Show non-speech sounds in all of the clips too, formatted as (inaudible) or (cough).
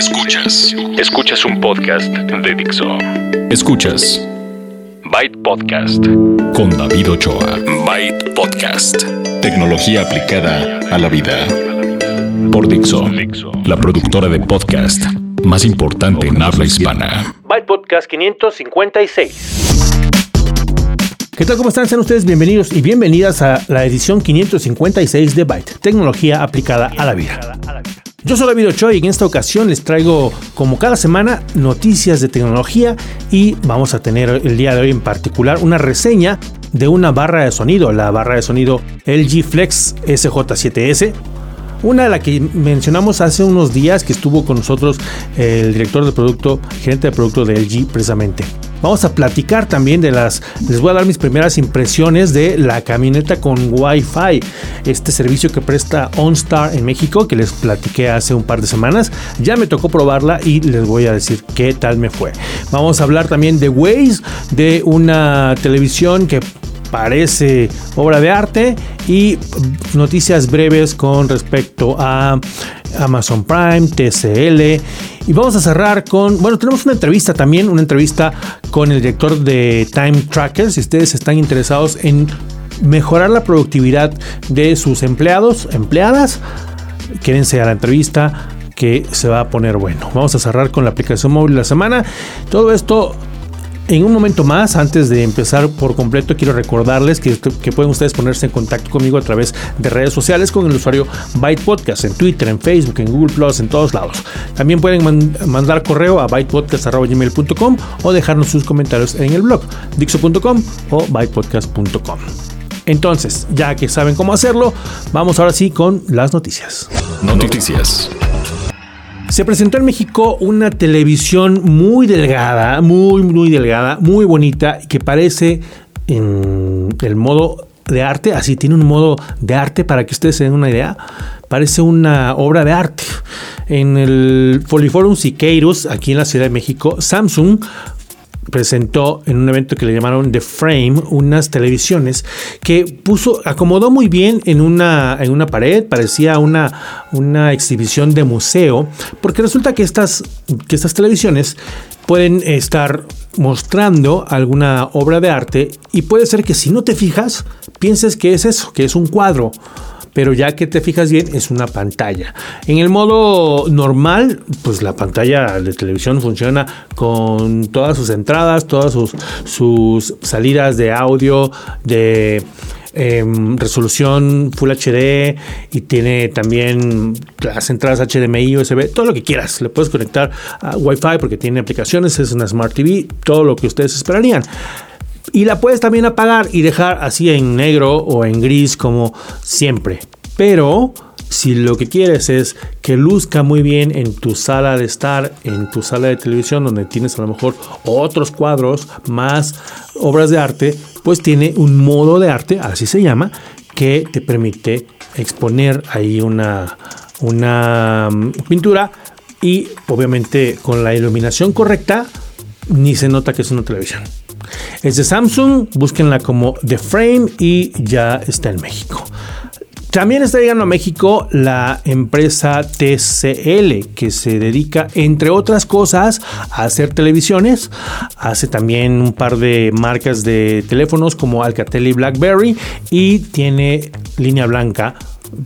Escuchas. Escuchas un podcast de Dixo. Escuchas. Byte Podcast. Con David Ochoa. Byte Podcast. Tecnología aplicada a la vida. Por Dixo. La productora de podcast más importante en habla hispana. Byte Podcast 556. ¿Qué tal? ¿Cómo están? Sean ustedes bienvenidos y bienvenidas a la edición 556 de Byte, tecnología aplicada a la vida. Yo soy David Ochoa y en esta ocasión les traigo, como cada semana, noticias de tecnología y vamos a tener el día de hoy en particular una reseña de una barra de sonido, la barra de sonido LG Flex SJ7S. Una de la que mencionamos hace unos días que estuvo con nosotros el director de producto, gerente de producto de LG precisamente. Vamos a platicar también de las, les voy a dar mis primeras impresiones de la camioneta con Wi-Fi, este servicio que presta OnStar en México, que les platiqué hace un par de semanas. Ya me tocó probarla y les voy a decir qué tal me fue. Vamos a hablar también de Waze, de una televisión que parece obra de arte y noticias breves con respecto a Amazon Prime, TCL. Y vamos a cerrar con, bueno, tenemos una entrevista también, una entrevista con el director de Time Tracker. Si ustedes están interesados en mejorar la productividad de sus empleados, empleadas, quédense a la entrevista que se va a poner bueno. Vamos a cerrar con la aplicación móvil de la semana. Todo esto en un momento más, antes de empezar por completo, quiero recordarles que, pueden ustedes ponerse en contacto conmigo a través de redes sociales con el usuario Byte Podcast, en Twitter, en Facebook, en Google Plus, en todos lados. También pueden mandar correo a bytepodcast.gmail.com o dejarnos sus comentarios en el blog dixo.com o bytepodcast.com. Entonces, ya que saben cómo hacerlo, vamos ahora sí con las noticias. Noticias. Se presentó en México una televisión muy delgada, muy, muy delgada, muy bonita, que parece en el modo de arte, así tiene un modo de arte para que ustedes se den una idea. Parece una obra de arte. En el Foliforum Siqueiros, aquí en la Ciudad de México, Samsung presentó en un evento que le llamaron The Frame unas televisiones que puso, acomodó muy bien en una, en una pared, parecía una, una exhibición de museo, porque resulta que estas, que estas televisiones pueden estar mostrando alguna obra de arte y puede ser que si no te fijas, pienses que es eso, que es un cuadro pero ya que te fijas bien es una pantalla. En el modo normal, pues la pantalla de televisión funciona con todas sus entradas, todas sus, salidas de audio, de... Em, resolución Full HD y tiene también las entradas HDMI, USB, todo lo que quieras. Le puedes conectar a Wi-Fi porque tiene aplicaciones, es una Smart TV, todo lo que ustedes esperarían. Y la puedes también apagar y dejar así en negro o en gris como siempre. Pero si lo que quieres es que luzca muy bien en tu sala de estar, en tu sala de televisión, donde tienes a lo mejor otros cuadros, más obras de arte, pues tiene un modo de arte, así se llama, que te permite exponer ahí una, una mm, pintura y obviamente con la iluminación correcta, ni se nota que es una televisión. Es de Samsung, búsquenla como The Frame y ya está en México. También está llegando a México la empresa TCL, que se dedica, entre otras cosas, a hacer televisiones. Hace también un par de marcas de teléfonos como Alcatel y BlackBerry y tiene línea blanca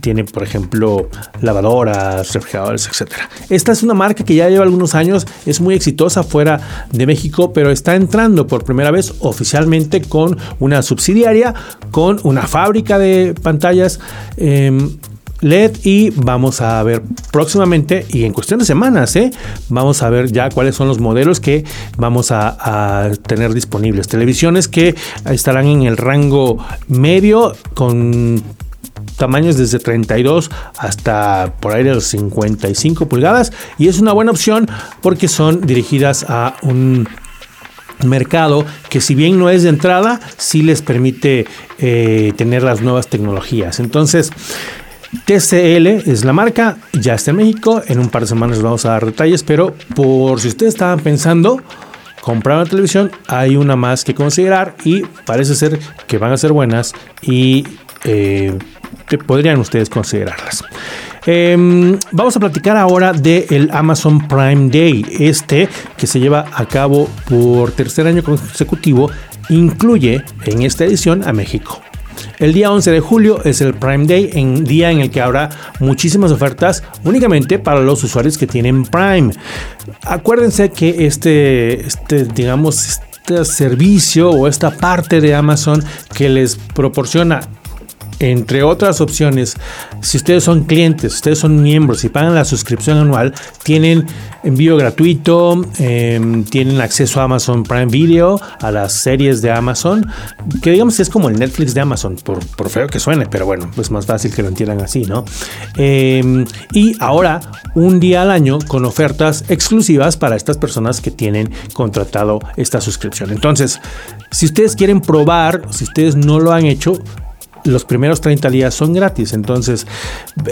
tiene, por ejemplo, lavadoras, refrigeradores, etc. Esta es una marca que ya lleva algunos años, es muy exitosa fuera de México, pero está entrando por primera vez oficialmente con una subsidiaria, con una fábrica de pantallas. Em, LED y vamos a ver próximamente y en cuestión de semanas, ¿eh? vamos a ver ya cuáles son los modelos que vamos a, tener disponibles. Televisiones que estarán en el rango medio con tamaños desde 32 hasta por ahí de los 55 pulgadas y es una buena opción porque son dirigidas a un mercado que si bien no es de entrada, sí les permite eh, tener las nuevas tecnologías. Entonces, TCL es la marca, ya está en México, en un par de semanas vamos a dar detalles, pero por si ustedes estaban pensando comprar una televisión, hay una más que considerar y parece ser que van a ser buenas y eh, podrían ustedes considerarlas. Em, vamos a platicar ahora del Amazon Prime Day. Este que se lleva a cabo por tercer año consecutivo incluye en esta edición a México. El día 11 de julio es el Prime Day, en día en el que habrá muchísimas ofertas únicamente para los usuarios que tienen Prime. Acuérdense que este, este digamos, este servicio o esta parte de Amazon que les proporciona entre otras opciones, si ustedes son clientes, ustedes son miembros y pagan la suscripción anual, tienen envío gratuito, em, tienen acceso a Amazon Prime Video, a las series de Amazon, que digamos es como el Netflix de Amazon, por, feo que suene, pero bueno, es más fácil que lo entiendan así, ¿no? Em, y ahora, un día al año con ofertas exclusivas para estas personas que tienen contratado esta suscripción. Entonces, si ustedes quieren probar, si ustedes no lo han hecho, los primeros 30 días son gratis. Entonces,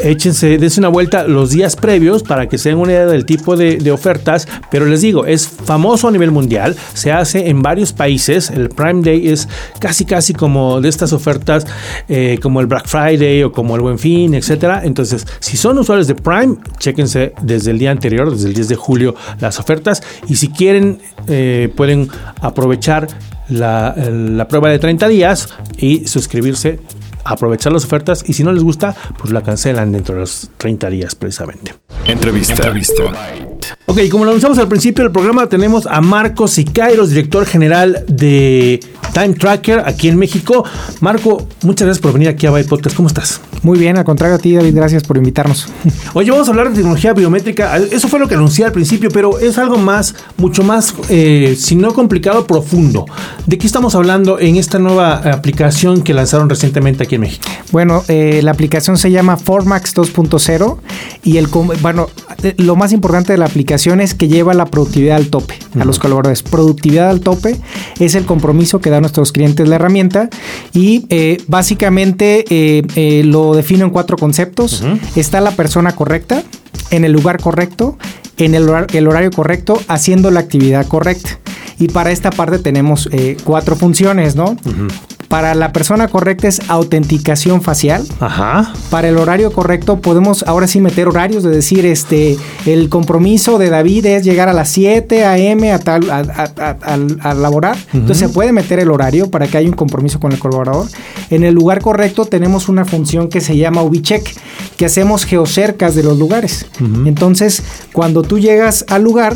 échense, dense una vuelta los días previos para que se den una idea del tipo de, ofertas. Pero les digo, es famoso a nivel mundial, se hace en varios países. El Prime Day es casi, casi como de estas ofertas, eh, como el Black Friday o como el Buen Fin, etcétera. Entonces, si son usuarios de Prime, chéquense desde el día anterior, desde el 10 de julio, las ofertas. Y si quieren, eh, pueden aprovechar la, la, prueba de 30 días y suscribirse aprovechar las ofertas y si no les gusta, pues la cancelan dentro de los 30 días precisamente. Entrevista. Entrevista. Ok, como lo anunciamos al principio del programa, tenemos a Marcos Siqueiros, director general de Time Tracker aquí en México. Marco, muchas gracias por venir aquí a Byte Podcast. ¿Cómo estás? Muy bien, al contrario a ti, David, gracias por invitarnos. (laughs) Oye, vamos a hablar de tecnología biométrica. Eso fue lo que anuncié al principio, pero es algo más, mucho más, eh, si no complicado, profundo. ¿De qué estamos hablando en esta nueva aplicación que lanzaron recientemente aquí en México? Bueno, eh, la aplicación se llama Formax 2.0 y el, bueno, eh, lo más importante de la aplicación que lleva la productividad al tope a los colaboradores. Productividad al tope es el compromiso que dan nuestros clientes la herramienta y eh, básicamente eh, lo defino en cuatro conceptos. Está la persona correcta, en el lugar correcto, en el, horario correcto, haciendo la actividad correcta. Y para esta parte tenemos cuatro funciones, ¿no? Para la persona correcta es autenticación facial. Ajá. Para el horario correcto podemos ahora sí meter horarios de decir, este, el compromiso de David es llegar a las 7 a.m. a tal, a, laborar. Entonces se puede meter el horario para que haya un compromiso con el colaborador. En el lugar correcto tenemos una función que se llama UbiCheck, que hacemos geocercas de los lugares. Entonces, cuando tú llegas al lugar,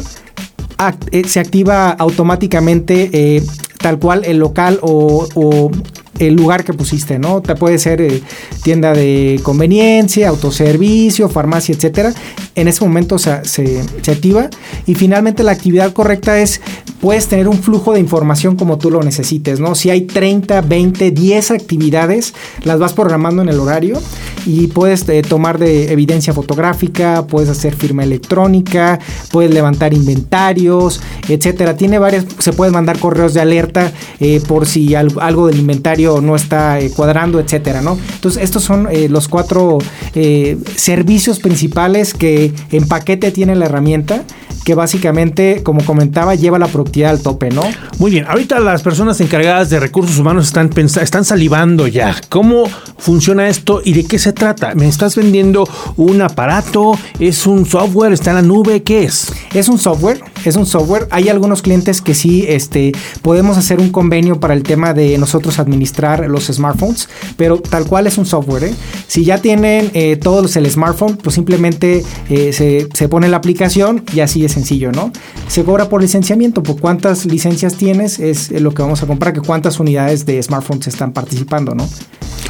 eh, se activa automáticamente eh, tal cual el local o, o el lugar que pusiste, ¿no? Te puede ser eh, tienda de conveniencia, autoservicio, farmacia, etcétera. En ese momento se, se, activa. Y finalmente la actividad correcta es, puedes tener un flujo de información como tú lo necesites, ¿no? Si hay 30, 20, 10 actividades, las vas programando en el horario y puedes eh, tomar de evidencia fotográfica, puedes hacer firma electrónica, puedes levantar inventarios, etcétera. Tiene varias, se pueden mandar correos de alerta eh, por si algo del inventario no está eh, cuadrando, etcétera, ¿no? Entonces, estos son eh, los cuatro eh, servicios principales que en paquete tiene la herramienta que básicamente, como comentaba, lleva la productividad al tope, ¿no? Muy bien, ahorita las personas encargadas de recursos humanos están, están salivando ya. ¿Cómo funciona esto y de qué se trata? ¿Me estás vendiendo un aparato? ¿Es un software? ¿Está en la nube? ¿Qué es? Es un software, es un software. Hay algunos clientes que sí este, podemos hacer un convenio para el tema de nosotros administrar los smartphones, pero tal cual es un software. ¿eh? Si ya tienen eh, todos el smartphone, pues simplemente eh, se, se pone la aplicación y así es sencillo, ¿no? Se cobra por licenciamiento, por cuántas licencias tienes es lo que vamos a comprar, que cuántas unidades de smartphones están participando, ¿no?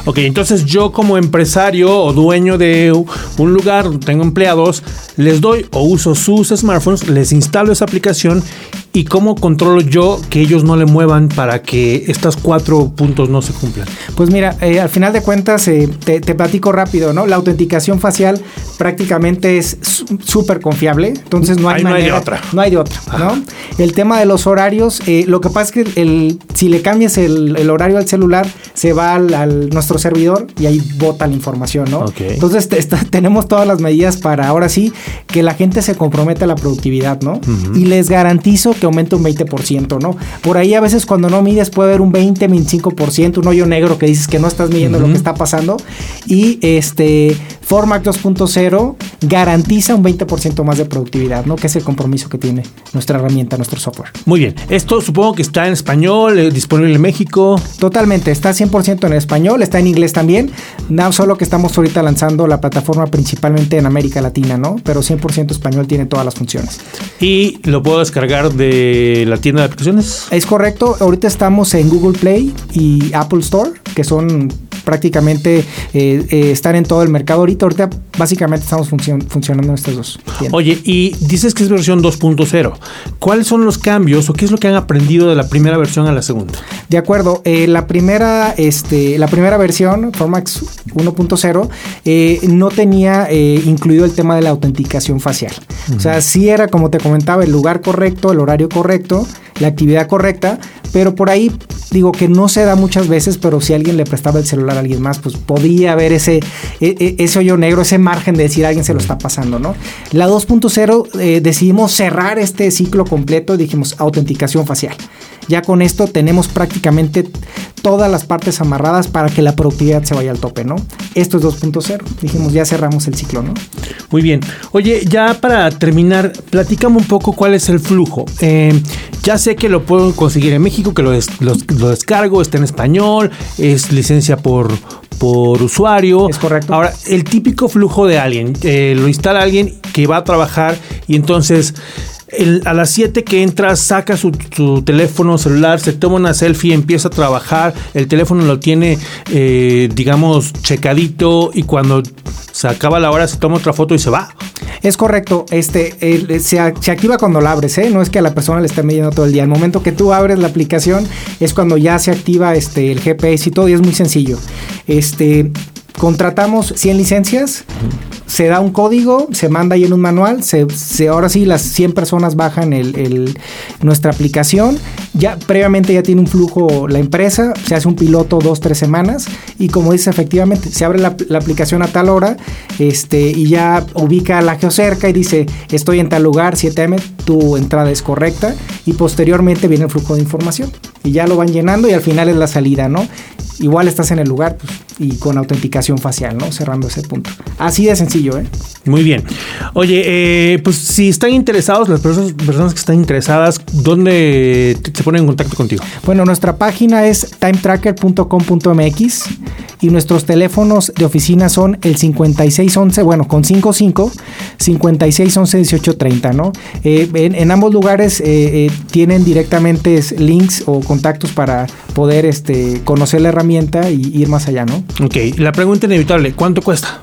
Ok, entonces yo como empresario o dueño de un lugar, tengo empleados, les doy o uso sus smartphones, les instalo esa aplicación ¿Y cómo controlo yo que ellos no le muevan para que estos cuatro puntos no se cumplan? Pues mira, eh, al final de cuentas, eh, te, platico rápido, ¿no? La autenticación facial prácticamente es súper confiable, entonces no hay, no hay de otra. No hay de otra, ¿no? El tema de los horarios, eh, lo que pasa es que el, si le cambias el, horario al celular, se va al, nuestro servidor y ahí bota la información, ¿no? Entonces (laughs) tenemos todas las medidas para ahora sí que la gente se comprometa a la productividad, ¿no? Y les garantizo que aumenta un 20%, ¿no? Por ahí a veces cuando no mides puede haber un 20, 25%, un hoyo negro que dices que no estás midiendo lo que está pasando. Y este Formac 2.0 garantiza un 20% más de productividad, ¿no? Que es el compromiso que tiene nuestra herramienta, nuestro software. Muy bien. Esto supongo que está en español, eh, disponible en México. Totalmente, está 100% en español, está en inglés también. No solo que estamos ahorita lanzando la plataforma principalmente en América Latina, ¿no? Pero 100% español tiene todas las funciones. ¿Y lo puedo descargar de la tienda de aplicaciones? Es correcto, ahorita estamos en Google Play y Apple Store, que son prácticamente eh, eh, están en todo el mercado ahorita. Ahorita básicamente estamos funcionando en estas dos. Oye, y dices que es versión 2.0. ¿Cuáles son los cambios o qué es lo que han aprendido de la primera versión a la segunda? De acuerdo, eh, la primera, este, la primera versión, Formax 1.0, no tenía incluido el tema de la autenticación facial. O sea, sí era, como te comentaba, el lugar correcto, el horario correcto, la actividad correcta, pero por ahí digo que no se da muchas veces, pero si alguien le prestaba el celular a alguien más, pues podía haber ese, e, e, ese hoyo negro, ese margen de decir alguien se lo está pasando, ¿no? La 2.0 eh, decidimos cerrar este ciclo completo dijimos autenticación facial. Ya con esto tenemos prácticamente todas las partes amarradas para que la productividad se vaya al tope, ¿no? Esto es 2.0. Dijimos, ya cerramos el ciclo, ¿no? Muy bien. Oye, ya para terminar, platicamos un poco cuál es el flujo. Eh, ya sé que lo puedo conseguir en México, que lo, lo, descargo, está en español, es licencia por, por usuario. Es correcto. Ahora, el típico flujo de alguien, eh, lo instala alguien que va a trabajar y entonces a las 7 que entra, saca su, teléfono celular, se toma una selfie, empieza a trabajar, el teléfono lo tiene, eh, digamos, checadito y cuando se acaba la hora se toma otra foto y se va. Es correcto, este se, activa cuando la abres, ¿eh? no es que a la persona le esté midiendo todo el día. El momento que tú abres la aplicación es cuando ya se activa este, el GPS y todo, y es muy sencillo. Este, contratamos 100 licencias, se da un código, se manda ahí en un manual, se, ahora sí las 100 personas bajan el, nuestra aplicación, ya previamente ya tiene un flujo la empresa, se hace un piloto dos, tres semanas y como dice efectivamente, se abre la, aplicación a tal hora este, y ya ubica la geocerca y dice estoy en tal lugar, 7M, tu entrada es correcta y posteriormente viene el flujo de información y ya lo van llenando y al final es la salida, ¿no? igual estás en el lugar pues, y con autenticación facial, ¿no? Cerrando ese punto. Así de sencillo, ¿eh? Muy bien. Oye, eh, pues si están interesados, las personas, personas que están interesadas, ¿dónde se ponen en contacto contigo? Bueno, nuestra página es timetracker.com.mx y nuestros teléfonos de oficina son el 5611, bueno, con 55, 5611 1830, ¿no? Eh, en, ambos lugares eh, tienen directamente links o contactos para poder este, conocer la herramienta y ir más allá, ¿no? Ok, la pregunta inevitable, ¿cuánto cuesta?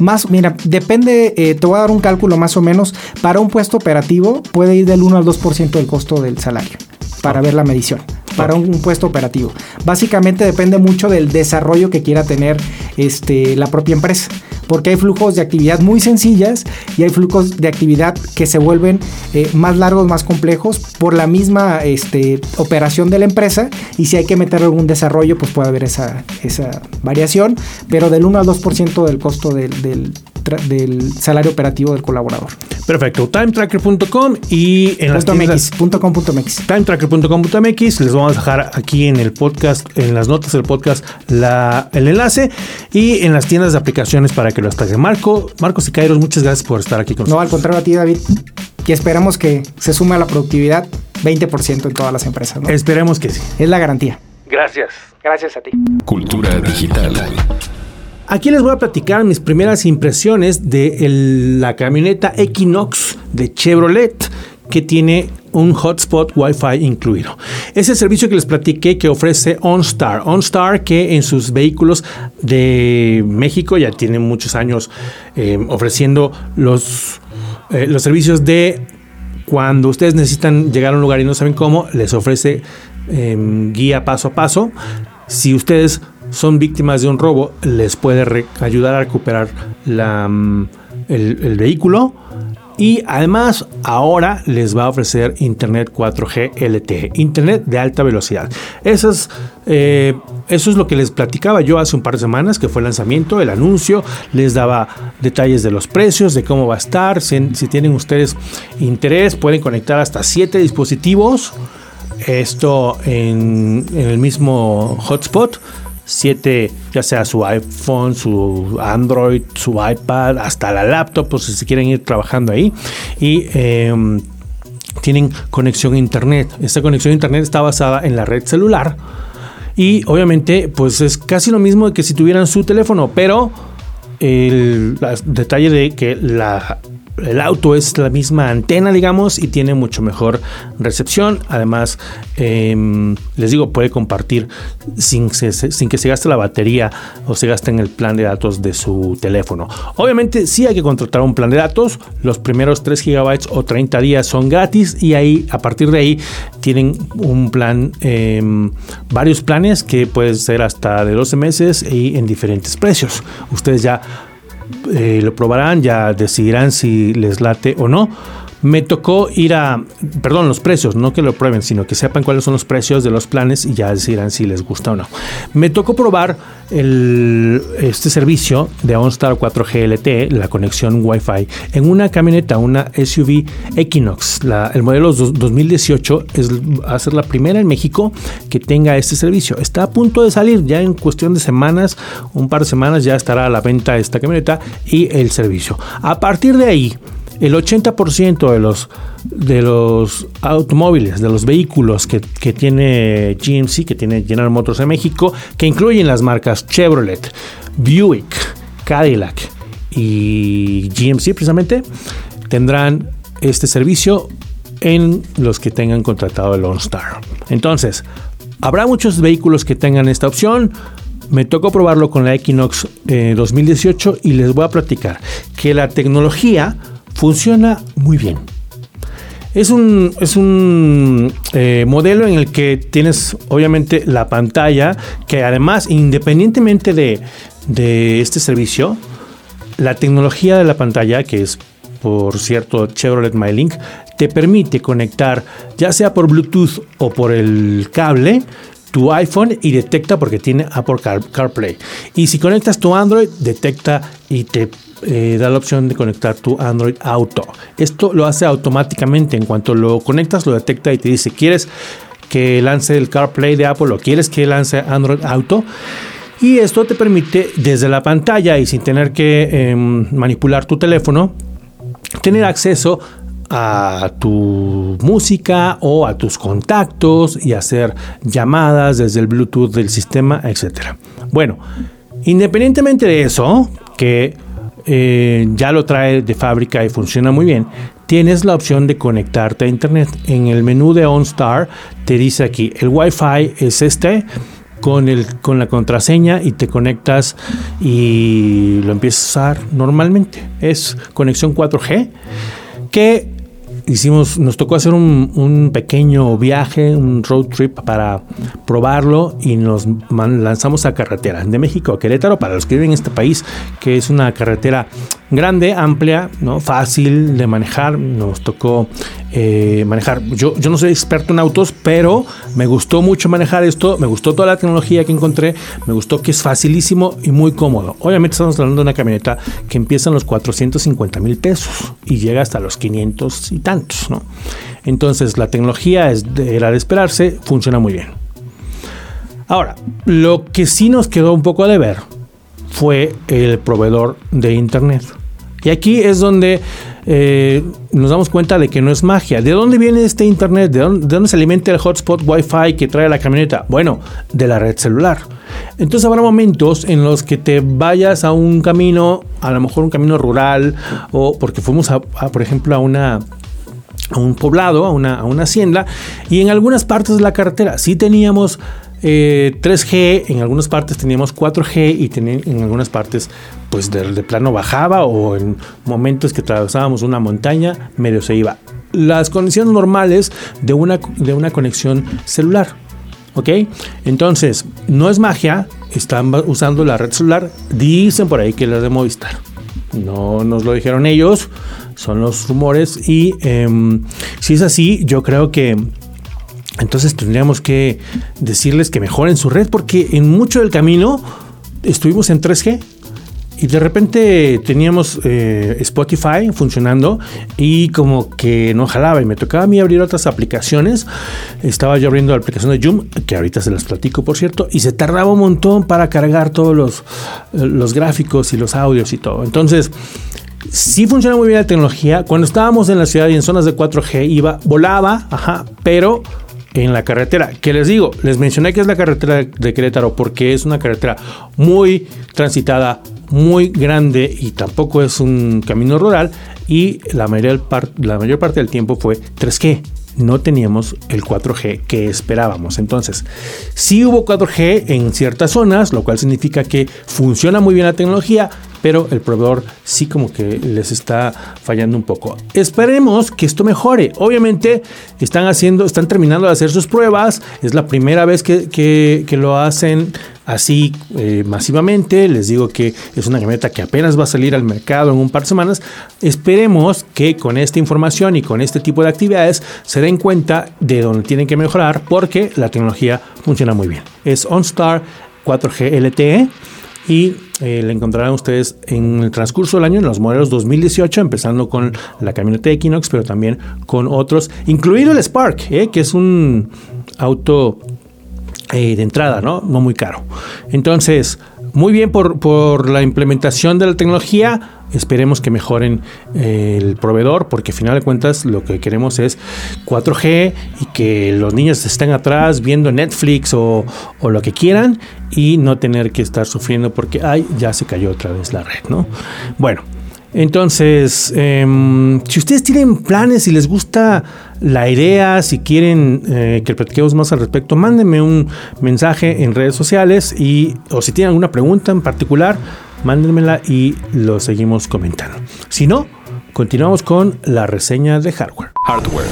Más, mira, depende, eh, te voy a dar un cálculo más o menos. Para un puesto operativo puede ir del 1 al 2% del costo del salario para ver la medición para un, puesto operativo. Básicamente depende mucho del desarrollo que quiera tener este, la propia empresa, porque hay flujos de actividad muy sencillas y hay flujos de actividad que se vuelven eh, más largos, más complejos por la misma este, operación de la empresa y si hay que meter algún desarrollo, pues puede haber esa, variación, pero del 1 al 2% del costo del del salario operativo del colaborador. Perfecto. Timetracker.com y en las tiendas, Timetracker.com.mx les vamos a dejar aquí en el podcast, en las notas del podcast, la, el enlace y en las tiendas de aplicaciones para que lo descarguen. Marco, Marcos y Kairos, muchas gracias por estar aquí con nosotros. No, al contrario a ti, David. Y esperamos que se sume a la productividad 20% en todas las empresas. Esperemos que sí. Es la garantía. Gracias. Gracias a ti. Cultura digital. Aquí les voy a platicar mis primeras impresiones de la camioneta Equinox de Chevrolet que tiene un hotspot Wi-Fi incluido. Es el servicio que les platiqué que ofrece OnStar. OnStar que en sus vehículos de México ya tiene muchos años eh, ofreciendo los, eh, los servicios de cuando ustedes necesitan llegar a un lugar y no saben cómo, les ofrece em, guía paso a paso. Si ustedes son víctimas de un robo, les puede ayudar a recuperar mm, el, vehículo. Y además ahora les va a ofrecer Internet 4G LTE, Internet de alta velocidad. Eso es, eh, eso es lo que les platicaba yo hace un par de semanas, que fue el lanzamiento, el anuncio. Les daba detalles de los precios, de cómo va a estar. Si, tienen ustedes interés, pueden conectar hasta 7 dispositivos. Esto en el mismo hotspot 7, ya sea su iPhone, su Android, su iPad, hasta la laptop, pues si quieren ir trabajando ahí. Y em, tienen conexión a Internet. Esta conexión a Internet está basada en la red celular. Y obviamente, pues es casi lo mismo que si tuvieran su teléfono, pero el, detalle de que la el auto es la misma antena, digamos, y tiene mucho mejor recepción. Además, em, les digo, puede compartir sin, que se gaste la batería o se gaste en el plan de datos de su teléfono. Obviamente, sí hay que contratar un plan de datos. Los primeros 3 GB o 30 días son gratis y ahí, a partir de ahí, tienen un plan, em, varios planes que pueden ser hasta de 12 meses y en diferentes precios. Ustedes ya eh, lo probarán, ya decidirán si les late o no. Me tocó ir a, perdón, los precios, no que lo prueben, sino que sepan cuáles son los precios de los planes y ya decidirán si les gusta o no. Me tocó probar este servicio de OnStar 4G LTE, la conexión Wi-Fi, en una camioneta, una SUV Equinox. el modelo 2018 es, va a ser la primera en México que tenga este servicio. Está a punto de salir, ya en cuestión de semanas, un par de semanas ya estará a la venta esta camioneta y el servicio. A partir de ahí, el 80% de los, de los automóviles, de los vehículos que, tiene GMC, que tiene General Motors en México, que incluyen las marcas Chevrolet, Buick, Cadillac y GMC precisamente, tendrán este servicio en los que tengan contratado el OnStar. Entonces, habrá muchos vehículos que tengan esta opción. Me tocó probarlo con la Equinox 2018 eh, y les voy a platicar que la tecnología funciona muy bien. Es un, es un eh, modelo en el que tienes obviamente la pantalla, que además independientemente de, de este servicio, la tecnología de la pantalla, que es por cierto Chevrolet MyLink, te permite conectar ya sea por Bluetooth o por el cable tu iPhone y detecta porque tiene Apple CarPlay. Y si conectas tu Android, detecta y te eh, da la opción de conectar tu Android Auto. Esto lo hace automáticamente. En cuanto lo conectas, lo detecta y te dice, ¿quieres que lance el CarPlay de Apple o quieres que lance Android Auto? Y esto te permite desde la pantalla y sin tener que em, manipular tu teléfono, tener acceso a tu música o a tus contactos y hacer llamadas desde el Bluetooth del sistema, etc. Bueno, independientemente de eso, que eh, ya lo trae de fábrica y funciona muy bien, tienes la opción de conectarte a internet. En el menú de OnStar te dice aquí, el Wi-Fi es este con, el, con la contraseña y te conectas y lo empiezas a usar normalmente. Es conexión 4G que hicimos, nos tocó hacer un, pequeño viaje, un road trip para probarlo y nos lanzamos a carretera de México a Querétaro para los que viven en este país, que es una carretera grande, amplia, ¿no? fácil de manejar. Nos tocó eh, manejar. Yo, yo no soy experto en autos, pero me gustó mucho manejar esto. Me gustó toda la tecnología que encontré. Me gustó que es facilísimo y muy cómodo. Obviamente estamos hablando de una camioneta que empieza en los 450 mil pesos y llega hasta los 500 y tantos. ¿no? Entonces la tecnología era de esperarse, funciona muy bien. Ahora, lo que sí nos quedó un poco de ver fue el proveedor de Internet. Y aquí es donde eh, nos damos cuenta de que no es magia. ¿De dónde viene este Internet? ¿De dónde, se alimenta el hotspot Wi-Fi que trae la camioneta? Bueno, de la red celular. Entonces habrá momentos en los que te vayas a un camino, a lo mejor un camino rural, o porque fuimos a, por ejemplo, a una a un poblado, a una, a una hacienda, y en algunas partes de la carretera sí teníamos 3G, eh, en algunas partes teníamos 4G y en algunas partes pues de, plano bajaba o en momentos que atravesábamos una montaña medio se iba. Las condiciones normales de una, de una conexión celular. ¿Ok? Entonces, no es magia, están usando la red celular, dicen por ahí que la de Movistar. No nos lo dijeron ellos, son los rumores y em, si es así, yo creo que entonces tendríamos que decirles que mejoren su red porque en mucho del camino estuvimos en 3G y de repente teníamos eh, Spotify funcionando y como que no jalaba y me tocaba a mí abrir otras aplicaciones. Estaba yo abriendo la aplicación de Zoom, que ahorita se las platico por cierto, y se tardaba un montón para cargar todos los, los gráficos y los audios y todo. Entonces, sí funciona muy bien la tecnología. Cuando estábamos en la ciudad y en zonas de 4G iba, volaba, ajá, pero en la carretera. Que les digo, les mencioné que es la carretera de Querétaro porque es una carretera muy transitada, muy grande y tampoco es un camino rural y la mayor, parte del tiempo fue 3G no teníamos el 4G que esperábamos. Entonces, sí hubo 4G en ciertas zonas, lo cual significa que funciona muy bien la tecnología, pero el proveedor sí como que les está fallando un poco. Esperemos que esto mejore. Obviamente están haciendo, están terminando de hacer sus pruebas. Es la primera vez que, lo hacen así eh, masivamente. Les digo que es una camioneta que apenas va a salir al mercado en un par de semanas. Esperemos que con esta información y con este tipo de actividades se den cuenta de dónde tienen que mejorar porque la tecnología funciona muy bien. Es OnStar 4G LTE y eh, la encontrarán ustedes en el transcurso del año en los modelos 2018, empezando con la camioneta Equinox, pero también con otros, incluido el Spark, eh, que es un auto eh, de entrada, ¿no? No muy caro. Entonces, muy bien por, por la implementación de la tecnología Esperemos que mejoren eh, el proveedor porque al final de cuentas lo que queremos es 4G y que los niños estén atrás viendo Netflix o, lo que quieran y no tener que estar sufriendo porque ay, ya se cayó otra vez la red, ¿no? Bueno, entonces, em, si ustedes tienen planes y les gusta la idea, si quieren eh, que platiquemos más al respecto, mándenme un mensaje en redes sociales y o si tienen alguna pregunta en particular, mándenmela y lo seguimos comentando. Si no, continuamos con la reseña de hardware. Hardware.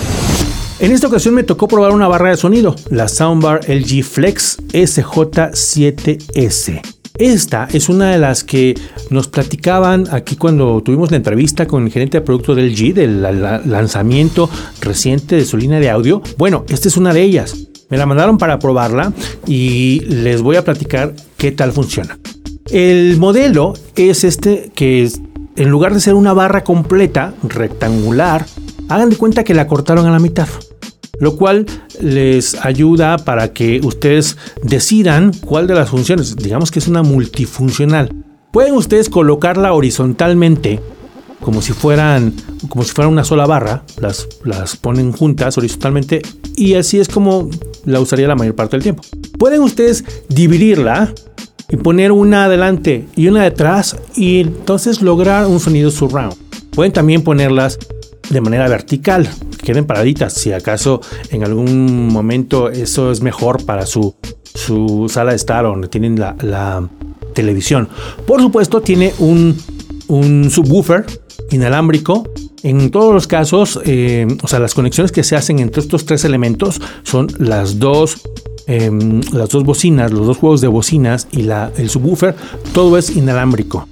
En esta ocasión me tocó probar una barra de sonido, la Soundbar LG Flex SJ7S. Esta es una de las que nos platicaban aquí cuando tuvimos la entrevista con el gerente de producto del LG del lanzamiento reciente de su línea de audio. Bueno, esta es una de ellas. Me la mandaron para probarla y les voy a platicar qué tal funciona. El modelo es este que en lugar de ser una barra completa, rectangular, hagan de cuenta que la cortaron a la mitad. Lo cual les ayuda para que ustedes decidan cuál de las funciones, digamos que es una multifuncional. Pueden ustedes colocarla horizontalmente como si fueran como si fuera una sola barra, las, las ponen juntas horizontalmente y así es como la usaría la mayor parte del tiempo. Pueden ustedes dividirla y poner una adelante y una detrás y entonces lograr un sonido surround. Pueden también ponerlas de manera vertical, que queden paraditas, si acaso en algún momento eso es mejor para su, su sala de estar donde tienen la, televisión. Por supuesto tiene un, un subwoofer inalámbrico en todos los casos, eh, o sea, las conexiones que se hacen entre estos tres elementos son las dos Em, las dos bocinas, los dos juegos de bocinas y la, el subwoofer, todo es inalámbrico.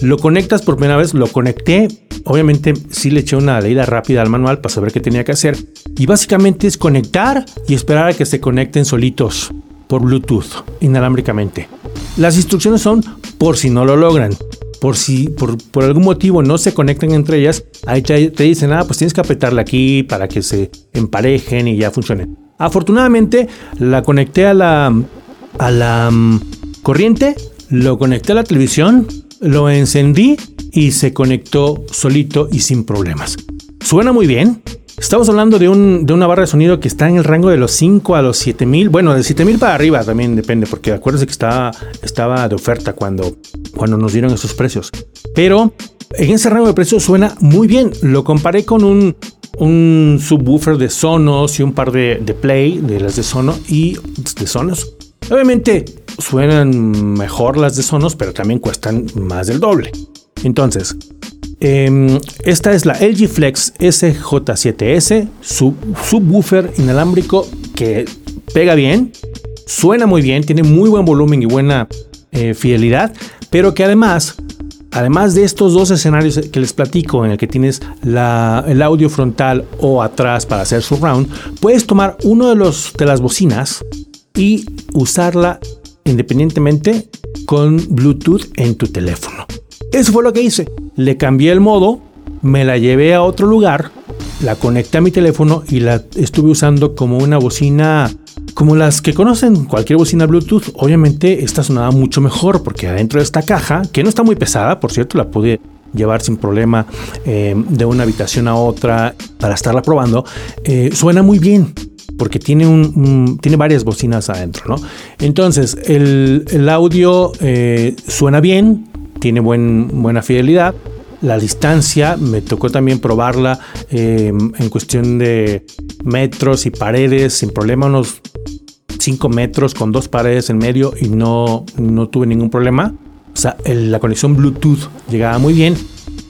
Lo conectas por primera vez, lo conecté. Obviamente sí le eché una leída rápida al manual para saber qué tenía que hacer. Y básicamente es conectar y esperar a que se conecten solitos por Bluetooth, inalámbricamente. Las instrucciones son por si no lo logran. Por si por, algún motivo no se conectan entre ellas, ahí te, te dicen, ah, pues tienes que apretarle aquí para que se emparejen y ya funcionen. Afortunadamente la conecté a la, a la mm, corriente, lo conecté a la televisión, lo encendí y se conectó solito y sin problemas. Suena muy bien. Estamos hablando de, un, de una barra de sonido que está en el rango de los 5 a los 7000. Bueno, de 7000 para arriba también depende, porque acuérdense que estaba, estaba de oferta cuando, cuando nos dieron esos precios. Pero en ese rango de precios suena muy bien. Lo comparé con un un subwoofer de Sonos y un par de, Play, de las de Sonos y de Sonos. Obviamente suenan mejor las de Sonos, pero también cuestan más del doble. Entonces, em, esta es la LG Flex SJ7S, sub, subwoofer inalámbrico que pega bien, suena muy bien, tiene muy buen volumen y buena eh, fidelidad, pero que además Además de estos dos escenarios que les platico, en el que tienes el audio frontal o atrás para hacer surround, puedes tomar uno de, los, de las bocinas y usarla independientemente con Bluetooth en tu teléfono. Eso fue lo que hice. Le cambié el modo, me la llevé a otro lugar, la conecté a mi teléfono y la estuve usando como una bocina como las que conocen cualquier bocina Bluetooth, obviamente esta sonaba mucho mejor porque adentro de esta caja, que no está muy pesada, por cierto, la pude llevar sin problema eh, de una habitación a otra para estarla probando, eh, suena muy bien porque tiene, un, tiene varias bocinas adentro, ¿no? Entonces, el, audio eh, suena bien, tiene buen, buena fidelidad. La distancia, me tocó también probarla en cuestión de metros y paredes sin problema, unos 5 metros con dos paredes en medio y no, no tuve ningún problema. O sea, la conexión Bluetooth llegaba muy bien.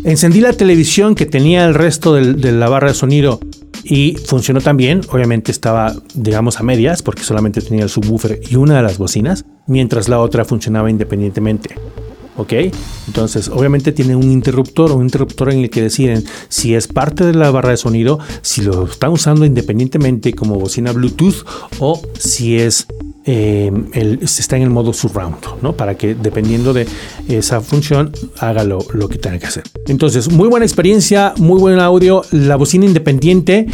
Encendí la televisión que tenía el resto de la barra de sonido y funcionó también. Obviamente estaba, digamos, a medias porque solamente tenía el subwoofer y una de las bocinas, mientras la otra funcionaba independientemente. ¿ok? Entonces, obviamente tiene un interruptor o un interruptor en el que deciden si es parte de la barra de sonido, si lo están usando independientemente como bocina Bluetooth o si es eh, está en el modo surround, ¿no? Para que dependiendo de esa función haga lo, lo que tenga que hacer. Entonces, muy buena experiencia, muy buen audio. La bocina independiente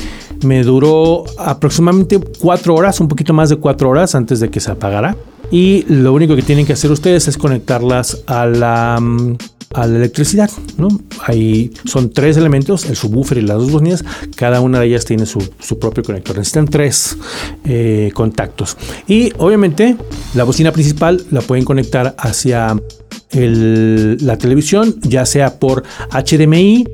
me duró aproximadamente cuatro horas, un poquito más de cuatro horas antes de que se apagara y lo único que tienen que hacer ustedes es conectarlas a la, mm, a la electricidad. ¿no? Ahí son tres elementos, el subwoofer y las dos bocinas. Cada una de ellas tiene su, propio conector. Necesitan tres eh, contactos. Y obviamente la bocina principal la pueden conectar hacia la televisión, ya sea por HDMI,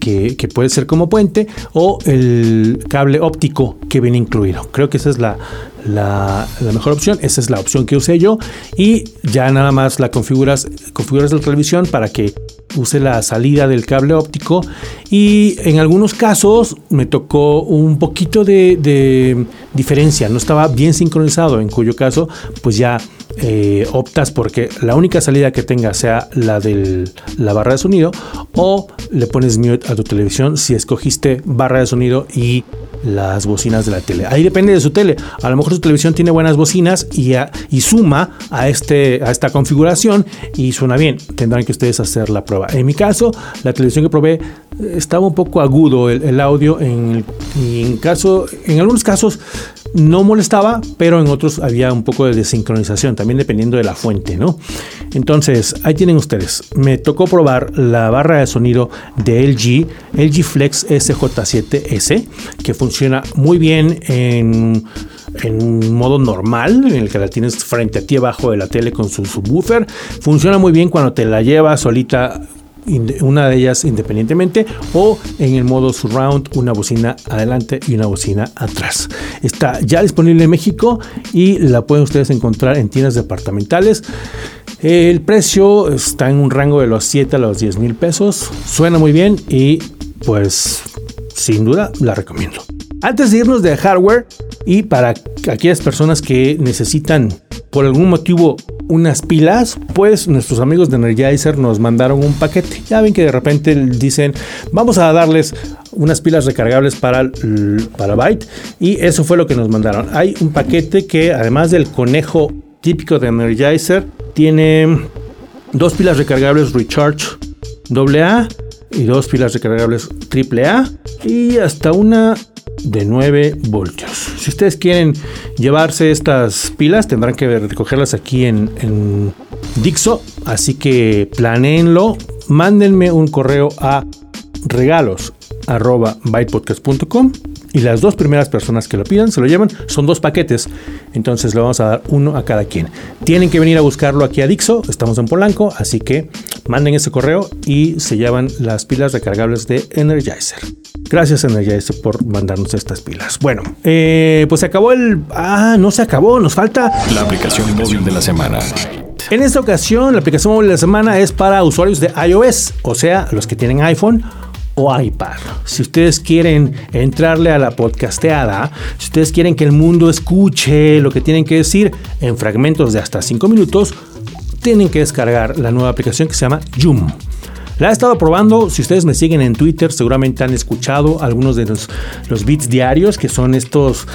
que, que, puede ser como puente, o el cable óptico que viene incluido. Creo que esa es la, la, mejor opción. Esa es la opción que usé yo. Y ya nada más la configuras, configuras la televisión para que use la salida del cable óptico. Y en algunos casos me tocó un poquito de, diferencia. No estaba bien sincronizado, en cuyo caso pues ya eh, optas porque la única salida que tenga sea la de la barra de sonido o le pones mute a tu televisión si escogiste barra de sonido y las bocinas de la tele. Ahí depende de su tele. A lo mejor su televisión tiene buenas bocinas y, y suma a, este, a esta configuración y suena bien. Tendrán que ustedes hacer la prueba. En mi caso, la televisión que probé estaba un poco agudo el, audio. En, en, caso, en algunos casos no molestaba, pero en otros había un poco de desincronización, también dependiendo de la fuente, ¿no? Entonces, ahí tienen ustedes. Me tocó probar la barra de sonido de LG, LG Flex SJ7S, que funciona muy bien en, en modo normal, en el que la tienes frente a ti abajo de la tele con su subwoofer. Funciona muy bien cuando te la llevas solita una de ellas independientemente o en el modo surround una bocina adelante y una bocina atrás. Está ya disponible en México y la pueden ustedes encontrar en tiendas departamentales. El precio está en un rango de los 7 a los 10 mil pesos. Suena muy bien y pues sin duda la recomiendo. Antes de irnos de hardware y para aquellas personas que necesitan por algún motivo unas pilas, pues nuestros amigos de Energizer nos mandaron un paquete. Ya ven que de repente dicen, vamos a darles unas pilas recargables para, para Byte y eso fue lo que nos mandaron. Hay un paquete que además del conejo típico de Energizer, tiene dos pilas recargables Recharge AA y dos pilas recargables AAA y hasta una de 9 voltios. Si ustedes quieren llevarse estas pilas, tendrán que recogerlas aquí en, Dixo. Así que planeenlo. Mándenme un correo a regalos y las dos primeras personas que lo pidan se lo llevan. Son dos paquetes, entonces le vamos a dar uno a cada quien. Tienen que venir a buscarlo aquí a Dixo, estamos en Polanco, así que manden ese correo y se llevan las pilas recargables de Energizer. Gracias Energizer por mandarnos estas pilas. Bueno, eh, pues se acabó el... Ah, no se acabó, nos falta... La aplicación móvil de la semana. En esta ocasión, la aplicación móvil de la semana es para usuarios de iOS, o sea, los que tienen iPhone o iPad. Si ustedes quieren entrarle a la podcasteada, si ustedes quieren que el mundo escuche lo que tienen que decir en fragmentos de hasta 5 minutos, tienen que descargar la nueva aplicación que se llama Joom. La he estado probando, si ustedes me siguen en Twitter seguramente han escuchado algunos de los, los diarios, que son estos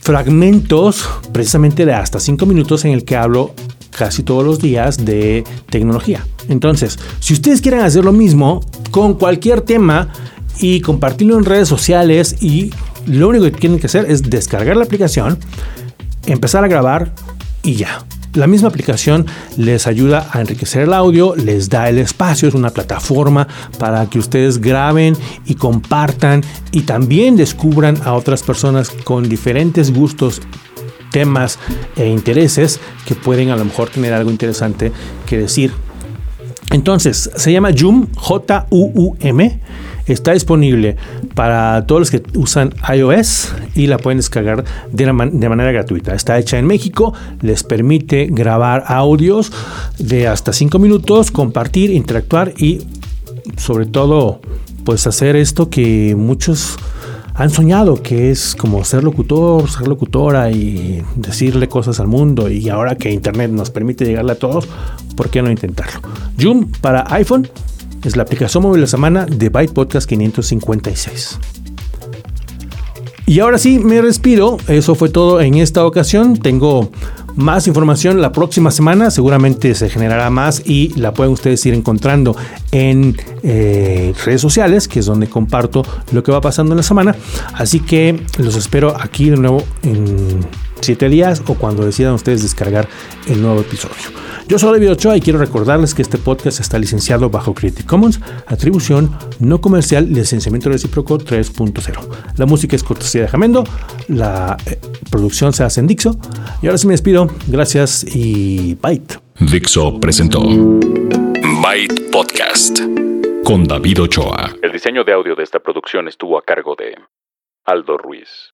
fragmentos precisamente de hasta 5 minutos en el que hablo casi todos los días de tecnología. Entonces, si ustedes quieren hacer lo mismo con cualquier tema y compartirlo en redes sociales y lo único que tienen que hacer es descargar la aplicación, empezar a grabar y ya. La misma aplicación les ayuda a enriquecer el audio, les da el espacio, es una plataforma para que ustedes graben y compartan y también descubran a otras personas con diferentes gustos temas e intereses que pueden a lo mejor tener algo interesante que decir. Entonces, se llama Joom, J-U-U-M Está disponible para todos los que usan iOS y la pueden descargar de, de, manera gratuita. Está hecha en México, les permite grabar audios de hasta 5 minutos, compartir, interactuar y sobre todo pues hacer esto que muchos han soñado, que es como ser locutor, ser locutora y decirle cosas al mundo. Y ahora que Internet nos permite llegarle a todos, ¿por qué no intentarlo? Zoom para iPhone es la aplicación móvil de la semana de Byte Podcast 556. Y ahora sí, me despido. Eso fue todo en esta ocasión. Tengo más información la próxima semana. Seguramente se generará más y la pueden ustedes ir encontrando en eh, redes sociales, que es donde comparto lo que va pasando en la semana. Así que los espero aquí de nuevo en 7 días o cuando decidan ustedes descargar el nuevo episodio. Yo soy David Ochoa y quiero recordarles que este podcast está licenciado bajo Creative Commons, atribución no comercial, licenciamiento recíproco 3.0. La música es cortesía de Jamendo, la eh, producción se hace en Dixo. Y ahora sí me despido. Gracias y Byte. Dixo presentó Byte Podcast con David Ochoa. El diseño de audio de esta producción estuvo a cargo de Aldo Ruiz.